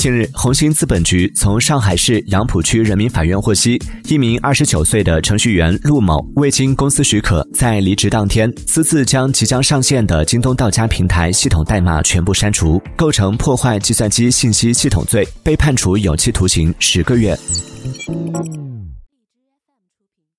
近日红星资本局从上海市杨浦区人民法院获悉一名二十九岁的程序员陆某未经公司许可在离职当天私自将即将上线的京东到家平台系统代码全部删除构成破坏计算机信息系统罪被判处有期徒刑十个月。